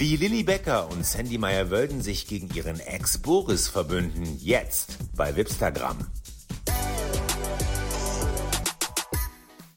Wie Lilly Becker und Sandy Meyer-Wölden sich gegen ihren Ex Boris verbünden, jetzt bei Wipstagram.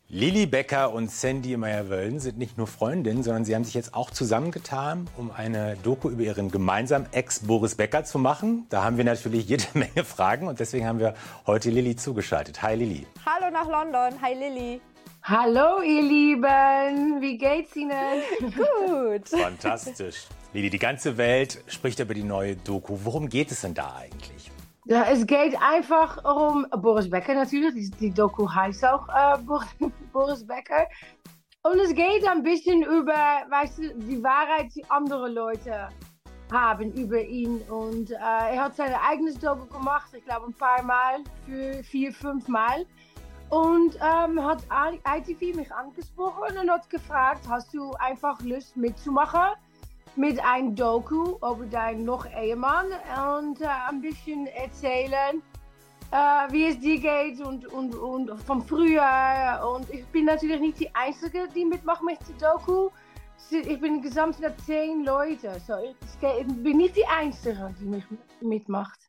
Lilly Becker und Sandy Meyer-Wölden sind nicht nur Freundinnen, sondern sie haben sich jetzt auch zusammengetan, um eine Doku über ihren gemeinsamen Ex Boris Becker zu machen. Da haben wir natürlich jede Menge Fragen und deswegen haben wir heute Lilly zugeschaltet. Hi Lilly. Hallo nach London. Hi Lilly. Hallo ihr Lieben, wie geht's Ihnen? Gut. Fantastisch. Lilly, die ganze Welt spricht über die neue Doku. Worum geht es denn da eigentlich? Ja, es geht einfach um Boris Becker natürlich. Die, die Doku heißt auch äh, Boris Becker. Und es geht ein bisschen über, weißt du, die Wahrheit, die andere Leute haben über ihn. Und äh, er hat sein eigenes Doku gemacht, ich glaube ein paar Mal, für vier, fünf Mal. Und ähm, hat ITV mich angesprochen und hat gefragt, hast du einfach Lust mitzumachen? mit einem Doku über deinen noch Ehemann und äh, ein bisschen erzählen, äh, wie es dir geht und, und, und von früher. Und ich bin natürlich nicht die Einzige, die mitmacht mit der Doku. Ich bin gesamt zehn Leute. So, ich bin nicht die Einzige, die mitmacht.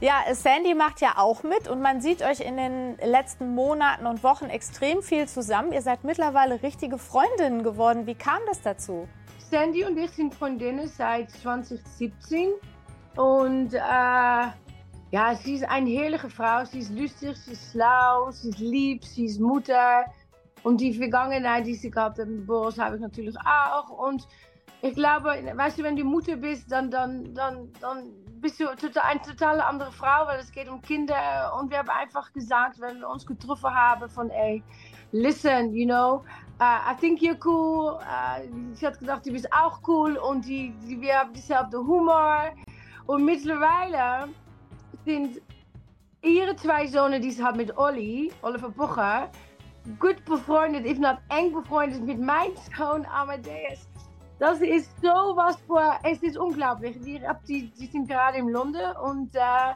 Ja, Sandy macht ja auch mit und man sieht euch in den letzten Monaten und Wochen extrem viel zusammen. Ihr seid mittlerweile richtige Freundinnen geworden. Wie kam das dazu? Sandy und ich sind Freundinnen seit 2017 und äh, ja, sie ist eine herrliche Frau. Sie ist lustig, sie ist schlau, sie ist lieb, sie ist Mutter. Und die Vergangenheit, die sie gehabt hat mit Boris, habe ich natürlich auch. Und ich glaube, weißt du, wenn du Mutter bist, dann, dann, dann, dann bist du eine total andere Frau, weil es geht um Kinder. Und wir haben einfach gesagt, wenn wir uns getroffen haben, von ey, listen, you know, uh, I think you're cool. Uh, sie hat gedacht, du bist auch cool und die, die, wir haben dieselbe Humor. Und mittlerweile sind ihre zwei Söhne, die sie hat mit Olli, Oliver Pocher, gut befreundet, if not eng befreundet mit meinem Sohn Amadeus. Das ist so was vor, es ist unglaublich. Die, die, die sind gerade in London und uh,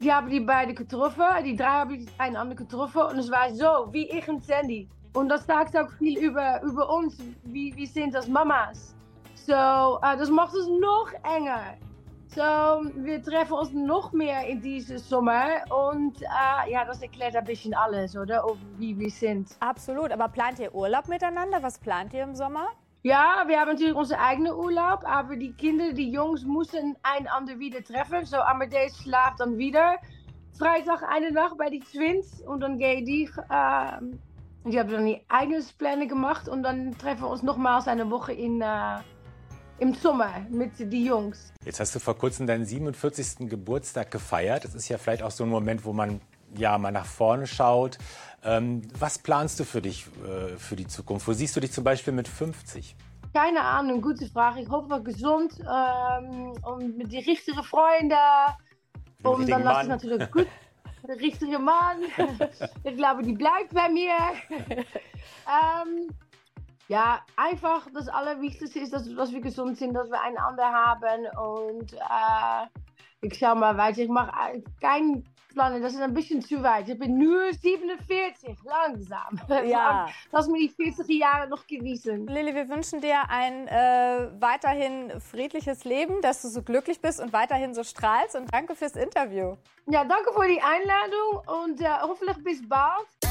die haben die beiden getroffen. Die drei haben einander getroffen und es war so, wie ich und Sandy. Und das sagt auch viel über, über uns, wie wir sind als Mamas. So, uh, das macht es noch enger. So, wir treffen uns noch mehr in diesem Sommer und uh, ja, das erklärt ein bisschen alles, oder? Wie wir sind. Absolut, aber plant ihr Urlaub miteinander? Was plant ihr im Sommer? Ja, wir haben natürlich unseren eigenen Urlaub, aber die Kinder, die Jungs, müssen einander wieder treffen. So, Amadeus schlaft dann wieder. Freitag eine Nacht bei die Twins und dann gehe ich. Äh, die haben dann die eigenen Pläne gemacht und dann treffen wir uns nochmals eine Woche in, äh, im Sommer mit den Jungs. Jetzt hast du vor kurzem deinen 47. Geburtstag gefeiert. Das ist ja vielleicht auch so ein Moment, wo man ja mal nach vorne schaut. Ähm, was planst du für dich äh, für die Zukunft? Wo siehst du dich zum Beispiel mit 50? Keine Ahnung, gute Frage. Ich hoffe gesund ähm, und mit den richtigen Freunden. Und dann lasse ich natürlich gut. Der richtige Mann. ich glaube, die bleibt bei mir. ähm, ja, einfach das Allerwichtigste ist, dass, dass wir gesund sind, dass wir einander haben. Und äh, ich schau mal weiter. Ich mache keinen Plan, das ist ein bisschen zu weit. Ich bin nur 47, langsam. Ja. Lass mir die 40 Jahre noch genießen. Lilly, wir wünschen dir ein äh, weiterhin friedliches Leben, dass du so glücklich bist und weiterhin so strahlst. Und danke fürs Interview. Ja, danke für die Einladung und äh, hoffentlich bis bald.